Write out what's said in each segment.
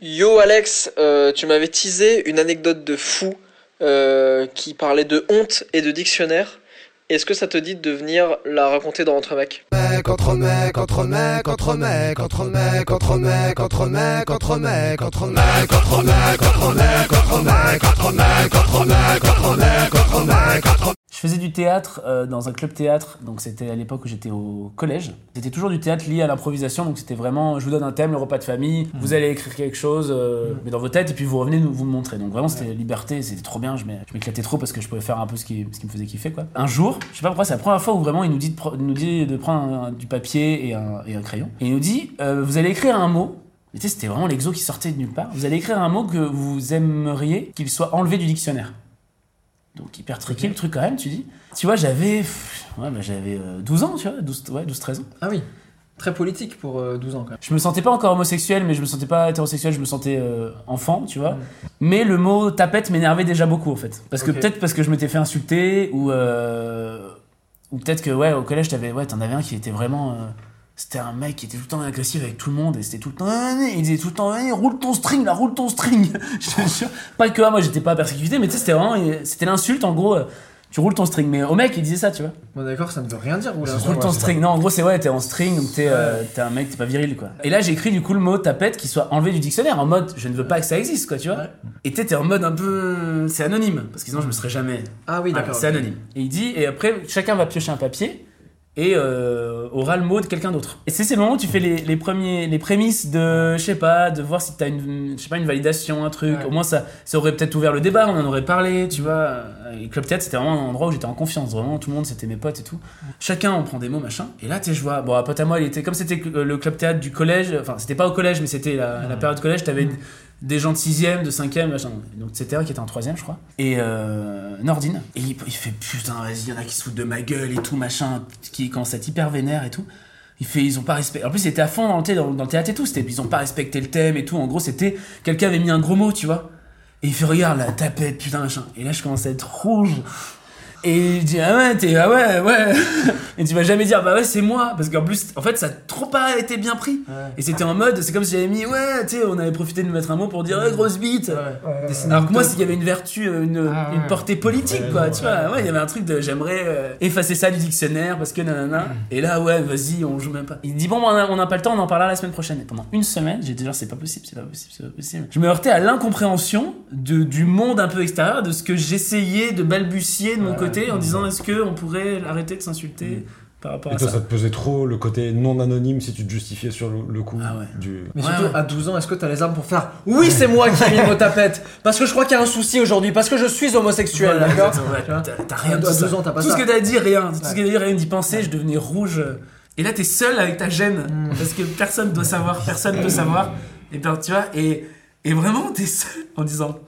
Yo Alex, euh, tu m'avais teasé une anecdote de fou euh, qui parlait de honte et de dictionnaire. Est-ce que ça te dit de venir la raconter dans Entre mecs faisais du théâtre euh, dans un club théâtre, donc c'était à l'époque où j'étais au collège. C'était toujours du théâtre lié à l'improvisation, donc c'était vraiment, je vous donne un thème, le repas de famille, vous allez écrire quelque chose, euh, mais dans vos têtes, et puis vous revenez nous vous me montrer. Donc vraiment c'était liberté, c'était trop bien, je m'é- je m'éclatais trop parce que je pouvais faire un peu ce qui, ce qui me faisait kiffer quoi. Un jour, je sais pas pourquoi, c'est la première fois où vraiment il nous dit de, nous dit de prendre un- du papier et un, et un crayon. Et il nous dit, euh, vous allez écrire un mot, et tu sais, c'était vraiment l'exo qui sortait de nulle part. Vous allez écrire un mot que vous aimeriez qu'il soit enlevé du dictionnaire. Donc hyper tricky le truc quand même, tu dis. Tu vois, j'avais ouais, bah, j'avais euh, 12 ans, tu vois, 12, ouais, 12 13 ans. Ah oui, très politique pour euh, 12 ans quand même. Je me sentais pas encore homosexuel, mais je me sentais pas hétérosexuel, je me sentais euh, enfant, tu vois. Mais le mot tapette m'énervait déjà beaucoup en fait. Parce que peut-être parce que je m'étais fait insulter ou euh, ou peut-être que ouais au collège t'avais ouais t'en avais un qui était vraiment euh, c'était un mec qui était tout le temps agressif avec tout le monde et c'était tout le temps Ah, il disait tout le temps Ah, roule ton string là roule ton string je te jure pas que ah, moi j'étais pas persécuté mais tu sais c'était vraiment c'était l'insulte en gros euh, tu roules ton string mais au mec il disait ça tu vois Bon d'accord, ça ne veut rien dire. Oula. Roule ton string. Non, en gros, c'est ouais, t'es en string, donc t'es euh, un mec, t'es pas viril, quoi. Et là, j'ai écrit du coup le mot tapette qui soit enlevé du dictionnaire, en mode je ne veux pas que ça existe, quoi, tu vois. Ouais. Et t'es t'es en mode un peu. C'est anonyme, parce que sinon je me serais jamais. Ah oui, d'accord. c'est ok. anonyme. Et il dit, et après, chacun va piocher un papier et euh, aura le mot de quelqu'un d'autre. Et c'est ces moments où tu fais les, les premiers, les prémices de, je sais pas, de voir si t'as une, je sais pas, une validation, un truc. Ouais. Au moins, ça, ça aurait peut-être ouvert le débat, on en aurait parlé, tu vois. Et Club Théâtre, c'était vraiment un endroit où j'étais en confiance. Vraiment, tout le monde, c'était mes potes et tout. Chacun, on prend des mots, machin. Et là, tu sais, je vois, bon, un pote à moi, il était, comme c'était le Club Théâtre du collège, enfin, c'était pas au collège, mais c'était la, la période collège, t'avais des gens de 6ème, de 5ème, machin. Donc c'était un qui était en 3ème, je crois. Et euh, Nordine. Et il, fait putain, vas-y, y en a qui se foutent de ma gueule et tout, machin, qui commence à être hyper vénère et tout. Il fait, ils ont pas respecté. En plus, il était à fond dans le, dans, dans le théâtre et tout. C'était, ils ont pas respecté le thème et tout. En gros, c'était, quelqu'un avait mis un gros mot, tu vois. Et il fait, regarde la tapette, putain, machin. Et là, je commence à être rouge. Et je dis, ah ouais, t'es, ah ouais, ouais. Et tu vas jamais dire, bah ouais, c'est moi. Parce qu'en plus, en fait, ça a trop pas été bien pris. Et c'était en mode, c'est comme si j'avais mis, ouais, tu sais, on avait profité de mettre un mot pour dire, ouais, grosse bite. Alors que moi, s'il y avait une vertu, euh, une, Ah ouais. une portée politique, quoi, tu vois. Ouais, il y avait un truc de, j'aimerais euh, effacer ça du dictionnaire parce que nanana. Et là, ouais, vas-y, on joue même pas. Il dit, bon, on a- on n'a pas le temps, on en parlera la semaine prochaine. Et pendant une semaine, j'étais genre, c'est pas possible, c'est pas possible, c'est pas possible. Je me heurtais à l'incompréhension de, du monde un peu extérieur, de ce que j'essayais de balbutier de mon côté en disant, est-ce que on pourrait arrêter de s'insulter par rapport Et à toi, ça. ça te pesait trop le côté non anonyme si tu te justifiais sur le, le coup Ah ouais. du. Mais Ouais, surtout ouais. à 12 ans, est-ce que t'as les armes pour faire Oui, c'est moi qui ai mis le mot tapette Parce que je crois qu'il y a un souci aujourd'hui, parce que je suis homosexuel, Voilà, d'accord exactement, ouais. Tu vois T'as t'as rien À de tout 12 ça. ans, t'as pas Tout ça. ce que t'as dit, rien. Tout ce que t'as dit, rien d'y penser, je devenais rouge. Et là, t'es seul avec ta gêne. Parce que personne doit savoir, personne doit savoir. Et ben, tu vois, et, et vraiment, t'es seul en disant.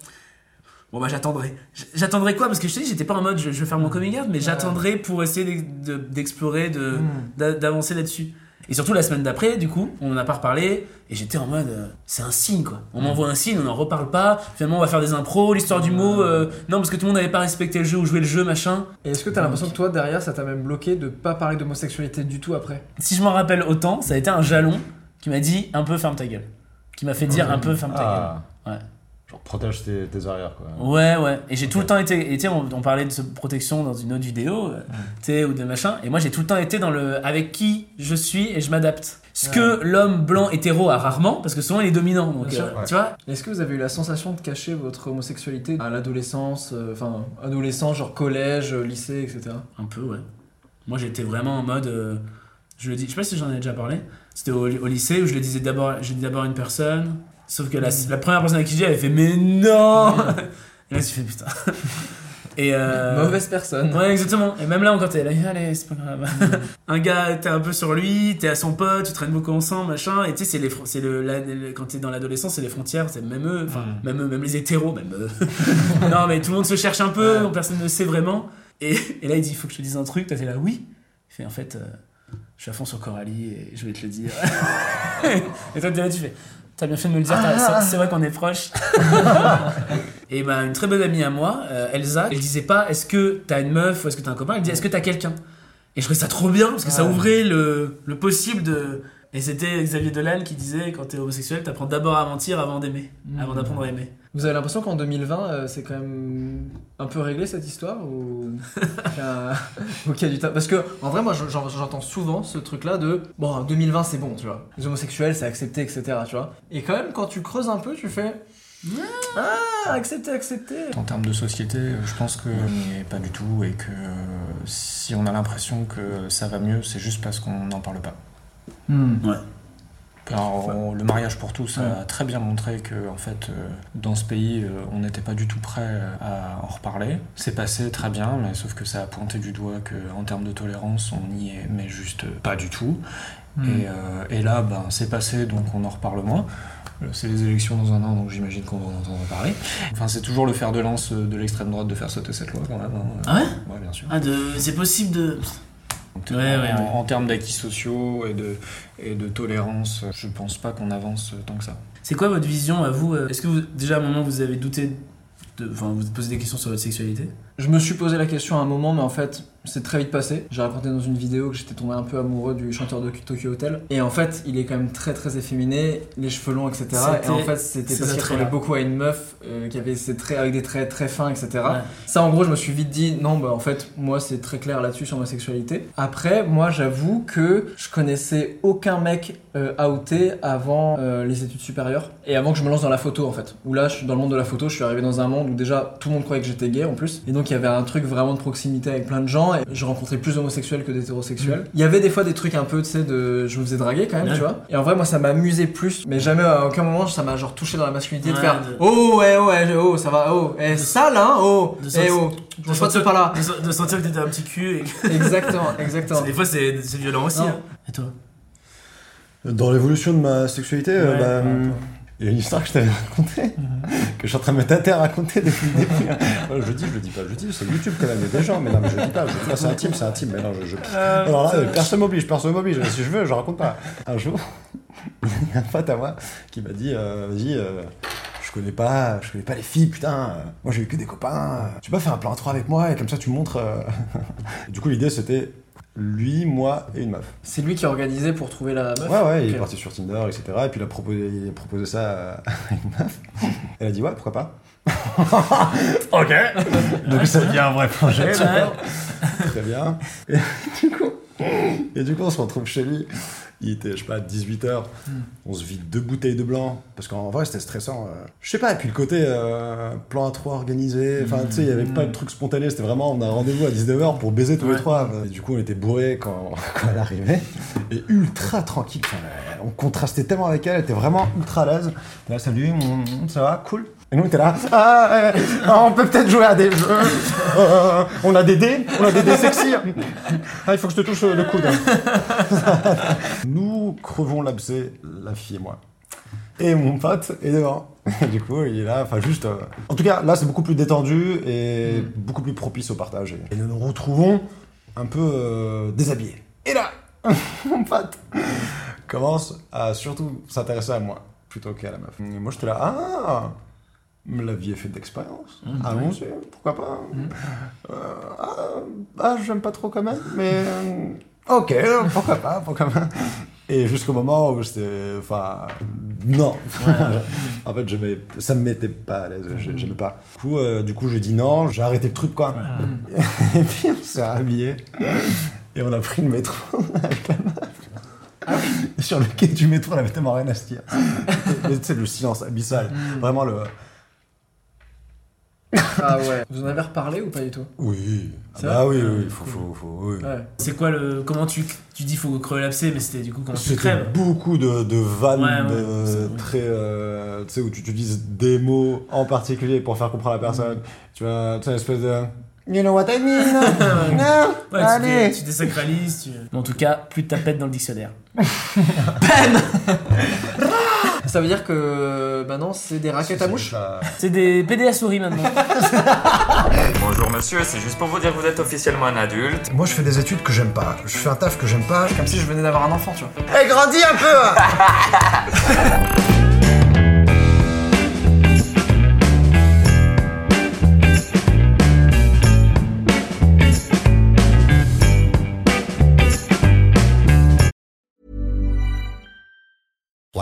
Bon bah j'attendrai. J'attendrai quoi? Parce que je te dis, j'étais pas en mode je, je vais faire mon coming out, mais j'attendrai pour essayer d'ex- de- d'explorer, de, d'a- d'avancer là-dessus. Et surtout la semaine d'après, du coup, on en a pas reparlé, et j'étais en mode, euh, c'est un signe quoi. On m'envoie un signe, on n'en reparle pas, finalement on va faire des impros, l'histoire du mot, euh, non parce que tout le monde n'avait pas respecté le jeu ou joué le jeu, machin. Et est-ce que t'as l'impression que toi, derrière, ça t'a même bloqué de pas parler d'homosexualité du tout après? Si je m'en rappelle autant, ça a été un jalon qui m'a dit un peu ferme ta gueule. Qui m'a fait dire un peu ferme ta Ah. gueule. Ouais. Genre, protège tes, tes arrières, quoi. Ouais, ouais. Et j'ai tout le temps été. Et tu sais, on, on parlait de ce protection dans une autre vidéo, euh, tu sais, ou de machin. Et moi, j'ai tout le temps été dans le. avec qui je suis et je m'adapte. Ce que l'homme blanc hétéro a rarement, parce que souvent il est dominant. Donc, euh, tu vois, Est-ce que vous avez eu la sensation de cacher votre homosexualité à l'adolescence, euh, enfin, adolescence, genre collège, euh, lycée, etc. un peu, ouais. Moi, j'étais vraiment en mode. euh, je le dis, je sais pas si j'en ai déjà parlé. C'était au, au lycée où je le disais d'abord, j'ai dit d'abord à une personne. Sauf que la, la première personne à qui dis, elle avait fait mais non. Et là, je fais putain. Et euh, Mauvaise personne. Ouais, exactement. Et même là, quand t'es là, allez, c'est pas grave. un gars, t'es un peu sur lui, t'es à son pote, tu traînes beaucoup ensemble, machin. Et tu sais, c'est les, c'est le, la- le- quand t'es dans l'adolescence, c'est les frontières, c'est même eux, enfin, même eux, même les hétéros, même eux. non, mais tout le monde se cherche un peu, personne ne sait vraiment. Et, et là, il dit, il faut que je te dise un truc. Toi, t'es là, oui. Il fait, en fait, euh, je suis à fond sur Coralie et je vais te le dire. et toi, t'es là, tu fais. T'as bien fait de me le dire, t'as- c'est c'est vrai qu'on est proches. Et bah, une très bonne amie à moi, euh, Elsa, elle disait pas est-ce que t'as une meuf ou est-ce que t'as un copain, elle disait est-ce que t'as quelqu'un? Et je trouvais ça trop bien parce que ça ouvrait le, le possible de. Et c'était Xavier Dolan qui disait quand t'es homosexuel, t'apprends d'abord à mentir avant d'aimer, avant d'apprendre à aimer. Vous avez l'impression qu'en 2020, euh, c'est quand même un peu réglé cette histoire ou qu'il y a- ou qu'il y a du temps Parce que en vrai, moi, j'en- j'entends souvent ce truc-là de bon, en 2020, c'est bon, tu vois. Les homosexuels, c'est accepté, etc. Tu vois. Et quand même, quand tu creuses un peu, tu fais ah, accepté, accepté. En termes de société, je pense que n'y est pas du tout et que euh, si on a l'impression que ça va mieux, c'est juste parce qu'on n'en parle pas. Alors, on- le mariage pour tous a très bien montré que en fait, euh, dans ce pays, euh, on n'était pas du tout prêt à en reparler. C'est passé très bien, mais sauf que ça a pointé du doigt que en termes de tolérance, on n'y est, mais juste pas du tout. Et, euh, et là, ben, c'est passé, donc on en reparle moins. Euh, C'est les élections dans un an, donc j'imagine qu'on va en entendre parler. Enfin, c'est toujours le fer de lance euh, de l'extrême droite de faire sauter cette loi, quand même. hein. Ah ouais? Ouais, bien sûr. Ah, de... c'est possible de. Ouais, en, ouais, en termes d'acquis sociaux et de, et de tolérance, je pense pas qu'on avance tant que ça. C'est quoi votre vision à vous? Est-ce que vous, déjà à un moment vous avez douté de. Enfin, vous vous posez des questions sur votre sexualité? Je me suis posé la question à un moment, mais en fait, c'est très vite passé. J'ai raconté dans une vidéo que j'étais tombé un peu amoureux du chanteur de Tokyo Hotel. Et en fait, il est quand même très très efféminé, les cheveux longs, etc. Et en fait, c'était parce qu'il ressemblait beaucoup à une meuf euh, qui avait ses traits avec des traits très fins, etc. Ouais. Ça, en gros, je me suis vite dit, non, bah en fait, moi, c'est très clair là-dessus sur ma sexualité. Après, moi, j'avoue que je connaissais aucun mec euh, outé avant euh, les études supérieures et avant que je me lance dans la photo, en fait. Où là, je suis dans le monde de la photo, je suis arrivé dans un monde où déjà tout le monde croyait que j'étais gay en plus. Et donc, il y avait un truc vraiment de proximité avec plein de gens et je rencontrais plus d'homosexuels que d'hétérosexuels. Il y avait des fois des trucs un peu, tu sais, de. Je me faisais draguer quand même, Ouais. tu vois. Et en vrai, moi, ça m'amusait plus, mais jamais à aucun moment ça m'a genre touché dans la masculinité de faire de- Oh, ouais, ouais, oh, ça va, oh, eh, ça là, hein, oh, de eh, sentir- oh, de sentir- pas là. De, se- de sentir que t'étais un petit cul et que- Exactement, exactement. Des fois c'est c'est violent aussi. Hein. Et toi? Dans l'évolution de ma sexualité, euh, Ouais, bah, ouais, il y a une histoire que je t'avais racontée, que je suis en train de me tâter à raconter depuis le début. hein. Je dis, je le dis pas, je dis, c'est YouTube quand même, il y a des gens, mais non, mais je le dis pas, je c'est intime, c'est intime, mais non, je. je- Alors là, euh, personne m'oblige, personne m'oblige, si je veux, je raconte pas. Un jour, il y a un pote à moi qui m'a dit, euh, vas-y, euh, je connais pas, je connais pas les filles, putain, euh, moi j'ai eu que des copains, tu peux pas faire un plan à trois avec moi, et comme ça tu montres. euh. du coup, l'idée c'était lui, moi et une meuf. C'est lui qui a organisé pour trouver la meuf. Ouais, ouais, il est parti sur Tinder, etc. Et puis il a proposé, il a proposé ça à une meuf. Elle a dit ouais, pourquoi pas. ok. Donc ça devient un vrai projet. Très bien. Et du coup, et du coup, on se retrouve chez lui. Il était, je sais pas, 18h. On se vide deux bouteilles de blanc. Parce qu'en vrai, c'était stressant. euh. Je sais pas, et puis le côté euh, plan à trois organisé. Enfin, tu sais, il y avait pas de truc spontané. C'était vraiment, on a un rendez-vous à 19h pour baiser tous les trois. Et du coup, on était bourrés quand, quand elle arrivait. Et ultra tranquille. On contrastait tellement avec elle. Elle était vraiment ultra à l'aise. Là, salut, mm, ça va, cool. Et nous, était là, ah, ah, on peut peut-être jouer à des jeux. Euh, on a des dés, on a des dés sexy. Ah, il faut que je te touche le coude. Nous crevons l'abcès, la fille et moi. Et mon pote est devant. du coup, il est là, enfin juste. euh, En tout cas, là, c'est beaucoup plus détendu et beaucoup plus propice au partage. Et, nous nous retrouvons un peu euh, déshabillés. Et là, mon pote commence à surtout s'intéresser à moi plutôt qu'à la meuf. Et moi, j'étais là, ah, la vie est faite d'expérience. Allons-y, pourquoi pas. Euh, ah, ah, j'aime pas trop quand même, mais euh, ok, pourquoi pas, pourquoi pas. Et jusqu'au moment où j'étais, enfin, non. en fait, je ça me mettait pas à l'aise, j'aimais pas. Du coup, euh, du coup, j'ai dit non, j'ai arrêté le truc, quoi. Et puis, on s'est habillé et on a pris le métro avec la meuf. Et sur le quai du métro, on avait tellement rien à se dire. Sais, le silence abyssal. Vraiment le. Ah ouais. Vous en avez reparlé ou pas du tout? Oui. Ah bah oui, oui, faut, faut, faut, oui. Ouais. C'est quoi le. Comment tu, tu dis faut crever l'abcès, mais c'était du coup comment tu C'était crèves? beaucoup de, de vannes Ouais, ouais, de- c'est- très. euh, tu sais, où tu utilises des mots en particulier pour faire comprendre la personne. Tu vois, tu sais, une espèce de. You know what I mean? Non Ouais, tu Allez tu désacralises. Tu... En tout cas, plus de tapettes dans le dictionnaire. Ça veut dire que maintenant c'est des raquettes à mouches C'est des PD à souris maintenant. Bonjour monsieur, c'est juste pour vous dire que vous êtes officiellement un adulte. Moi, je fais des études que j'aime pas. Je fais un taf que j'aime pas. Comme si je venais d'avoir un enfant, tu vois. Eh, grandis un peu hein.